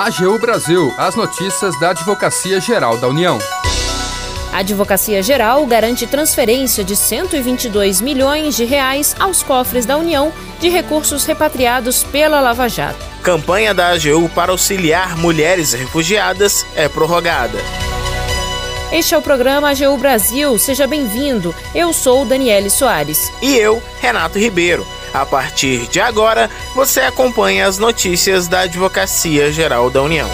AGU Brasil, as notícias da Advocacia Geral da União. A Advocacia Geral garante transferência de 122 milhões de reais aos cofres da União de recursos repatriados pela Lava Jato. Campanha da AGU para auxiliar mulheres refugiadas é prorrogada. Este é o programa AGU Brasil. Seja bem-vindo. Eu sou Daniele Soares. E eu, Renato Ribeiro. A partir de agora, você acompanha as notícias da Advocacia Geral da União.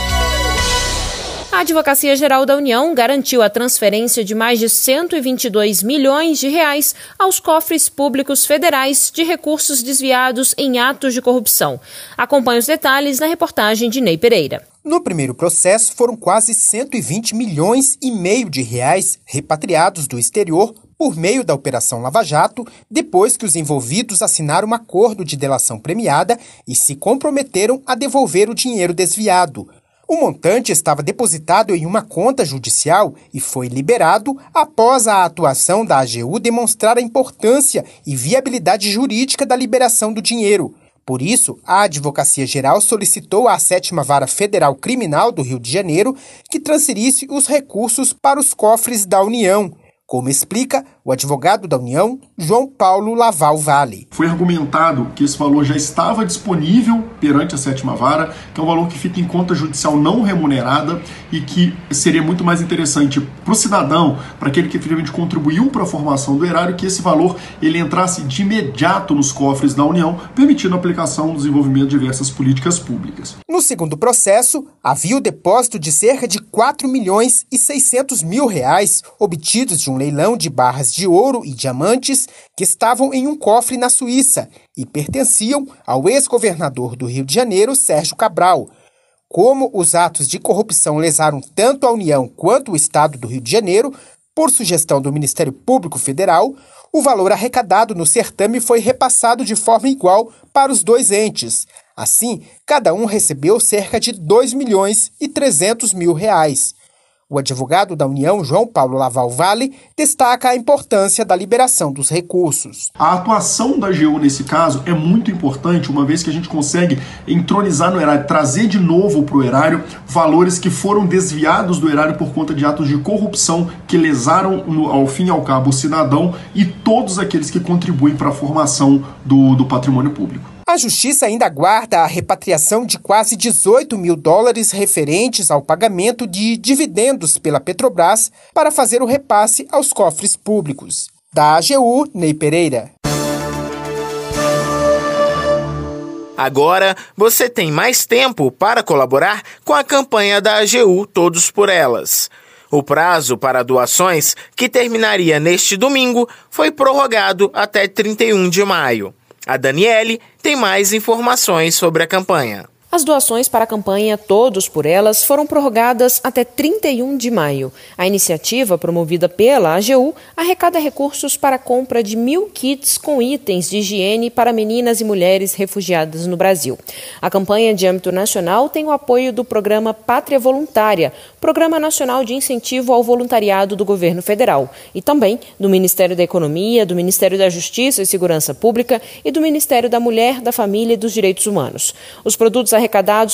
A Advocacia Geral da União garantiu a transferência de mais de 122 milhões de reais aos cofres públicos federais de recursos desviados em atos de corrupção. Acompanhe os detalhes na reportagem de Ney Pereira. No primeiro processo, foram quase 120 milhões e meio de reais repatriados do exterior por meio da Operação Lava Jato, depois que os envolvidos assinaram um acordo de delação premiada e se comprometeram a devolver o dinheiro desviado. O montante estava depositado em uma conta judicial e foi liberado após a atuação da AGU demonstrar a importância e viabilidade jurídica da liberação do dinheiro. Por isso, a Advocacia Geral solicitou à Sétima Vara Federal Criminal do Rio de Janeiro que transferisse os recursos para os cofres da União como explica o advogado da União, João Paulo Laval Vale. Foi argumentado que esse valor já estava disponível perante a sétima vara, que é um valor que fica em conta judicial não remunerada e que seria muito mais interessante para o cidadão, para aquele que efetivamente contribuiu para a formação do erário, que esse valor ele entrasse de imediato nos cofres da União, permitindo a aplicação do desenvolvimento de diversas políticas públicas. No segundo processo, havia o depósito de cerca de 4 milhões e 600 mil reais obtidos de um um leilão de barras de ouro e diamantes que estavam em um cofre na Suíça e pertenciam ao ex-governador do Rio de Janeiro, Sérgio Cabral. Como os atos de corrupção lesaram tanto a União quanto o Estado do Rio de Janeiro, por sugestão do Ministério Público Federal, o valor arrecadado no certame foi repassado de forma igual para os dois entes. Assim, cada um recebeu cerca de 2 milhões e 300 mil reais. O advogado da União, João Paulo Laval Vale, destaca a importância da liberação dos recursos. A atuação da AGU nesse caso é muito importante, uma vez que a gente consegue entronizar no erário, trazer de novo para o erário valores que foram desviados do erário por conta de atos de corrupção que lesaram, no, ao fim e ao cabo, o cidadão e todos aqueles que contribuem para a formação do, do patrimônio público. A Justiça ainda aguarda a repatriação de quase 18 mil dólares referentes ao pagamento de dividendos pela Petrobras para fazer o repasse aos cofres públicos. Da AGU, Ney Pereira. Agora você tem mais tempo para colaborar com a campanha da AGU Todos por Elas. O prazo para doações, que terminaria neste domingo, foi prorrogado até 31 de maio. A Daniele tem mais informações sobre a campanha. As doações para a campanha Todos por Elas foram prorrogadas até 31 de maio. A iniciativa, promovida pela AGU, arrecada recursos para a compra de mil kits com itens de higiene para meninas e mulheres refugiadas no Brasil. A campanha de âmbito nacional tem o apoio do programa Pátria Voluntária, Programa Nacional de Incentivo ao Voluntariado do Governo Federal, e também do Ministério da Economia, do Ministério da Justiça e Segurança Pública e do Ministério da Mulher, da Família e dos Direitos Humanos. Os produtos arrecadados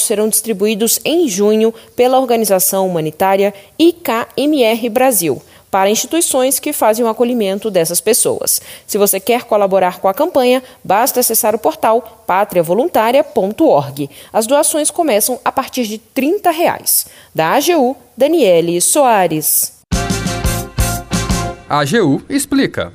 serão distribuídos em junho pela organização humanitária IKMR Brasil para instituições que fazem o acolhimento dessas pessoas. Se você quer colaborar com a campanha, basta acessar o portal patriavoluntaria.org. As doações começam a partir de 30 reais. Da AGU, Daniele Soares. A AGU explica.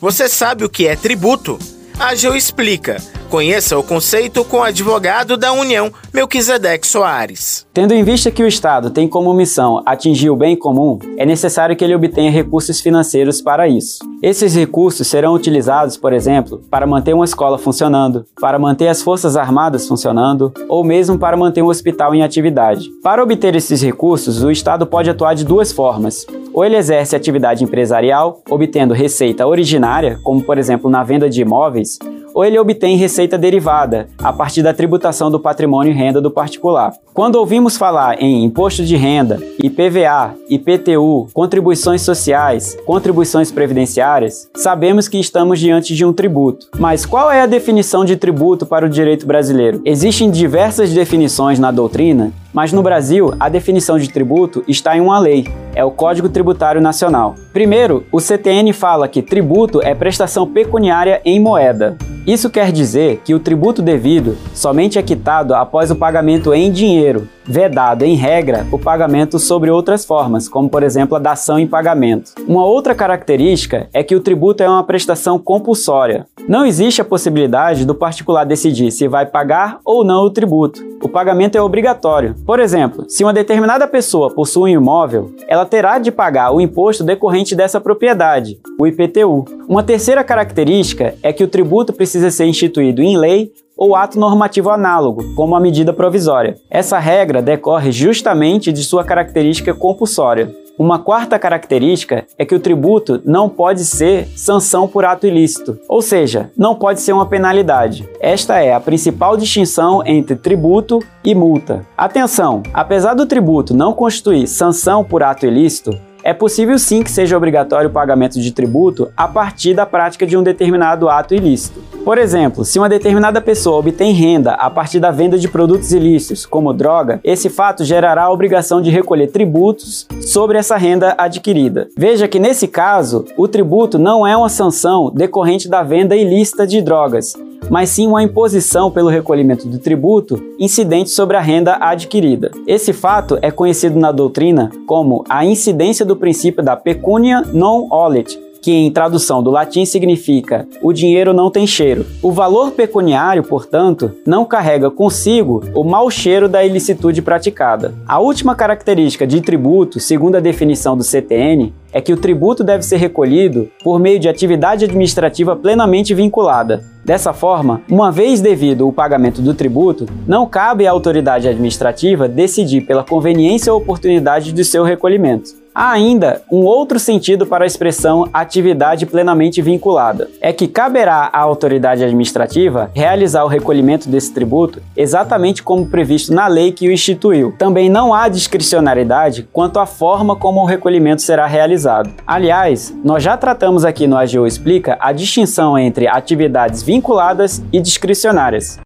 Você sabe o que é tributo? A AGU explica. Conheça o conceito com o advogado da União, Melquisedeque Soares. Tendo em vista que o Estado tem como missão atingir o bem comum, é necessário que ele obtenha recursos financeiros para isso. Esses recursos serão utilizados, por exemplo, para manter uma escola funcionando, para manter as Forças Armadas funcionando ou mesmo para manter um hospital em atividade. Para obter esses recursos, o Estado pode atuar de duas formas. Ou ele exerce atividade empresarial, obtendo receita originária, como por exemplo na venda de imóveis, ou ele obtém receita derivada a partir da tributação do patrimônio e renda do particular. Quando ouvimos falar em imposto de renda, IPVA, IPTU, contribuições sociais, contribuições previdenciárias, sabemos que estamos diante de um tributo. Mas qual é a definição de tributo para o direito brasileiro? Existem diversas definições na doutrina mas no Brasil, a definição de tributo está em uma lei, é o Código Tributário Nacional. Primeiro, o CTN fala que tributo é prestação pecuniária em moeda. Isso quer dizer que o tributo devido somente é quitado após o pagamento em dinheiro, vedado, em regra, o pagamento sobre outras formas, como por exemplo a dação em pagamento. Uma outra característica é que o tributo é uma prestação compulsória. Não existe a possibilidade do particular decidir se vai pagar ou não o tributo. O pagamento é obrigatório. Por exemplo, se uma determinada pessoa possui um imóvel, ela terá de pagar o imposto decorrente dessa propriedade, o IPTU. Uma terceira característica é que o tributo precisa ser instituído em lei ou ato normativo análogo, como a medida provisória. Essa regra decorre justamente de sua característica compulsória. Uma quarta característica é que o tributo não pode ser sanção por ato ilícito, ou seja, não pode ser uma penalidade. Esta é a principal distinção entre tributo e multa. Atenção! Apesar do tributo não constituir sanção por ato ilícito, é possível sim que seja obrigatório o pagamento de tributo a partir da prática de um determinado ato ilícito. Por exemplo, se uma determinada pessoa obtém renda a partir da venda de produtos ilícitos, como droga, esse fato gerará a obrigação de recolher tributos sobre essa renda adquirida. Veja que nesse caso, o tributo não é uma sanção decorrente da venda ilícita de drogas, mas sim uma imposição pelo recolhimento do tributo incidente sobre a renda adquirida. Esse fato é conhecido na doutrina como a incidência do princípio da pecunia non olet, que em tradução do latim significa o dinheiro não tem cheiro. O valor pecuniário, portanto, não carrega consigo o mau cheiro da ilicitude praticada. A última característica de tributo, segundo a definição do CTN, é que o tributo deve ser recolhido por meio de atividade administrativa plenamente vinculada. Dessa forma, uma vez devido o pagamento do tributo, não cabe à autoridade administrativa decidir pela conveniência ou oportunidade de seu recolhimento. Há ainda um outro sentido para a expressão atividade plenamente vinculada. É que caberá à autoridade administrativa realizar o recolhimento desse tributo exatamente como previsto na lei que o instituiu. Também não há discricionariedade quanto à forma como o recolhimento será realizado. Aliás, nós já tratamos aqui no AGU Explica a distinção entre atividades vinculadas e discricionárias.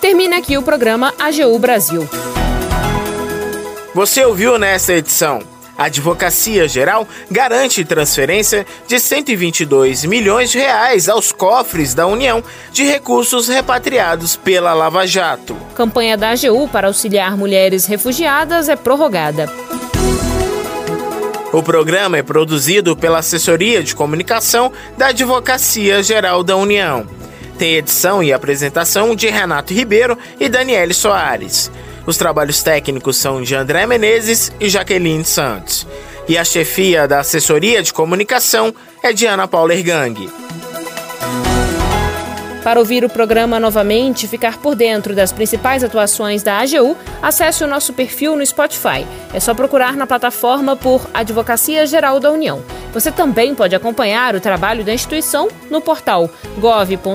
Termina aqui o programa AGU Brasil. Você ouviu nesta edição? A Advocacia Geral garante transferência de 122 milhões de reais aos cofres da União de recursos repatriados pela Lava Jato. Campanha da AGU para auxiliar mulheres refugiadas é prorrogada. O programa é produzido pela Assessoria de Comunicação da Advocacia Geral da União. Tem edição e apresentação de Renato Ribeiro e Daniele Soares. Os trabalhos técnicos são de André Menezes e Jaqueline Santos. E a chefia da assessoria de comunicação é de Ana Paula Ergang. Para ouvir o programa novamente e ficar por dentro das principais atuações da AGU, acesse o nosso perfil no Spotify. É só procurar na plataforma por Advocacia Geral da União. Você também pode acompanhar o trabalho da instituição no portal gov.br/agu.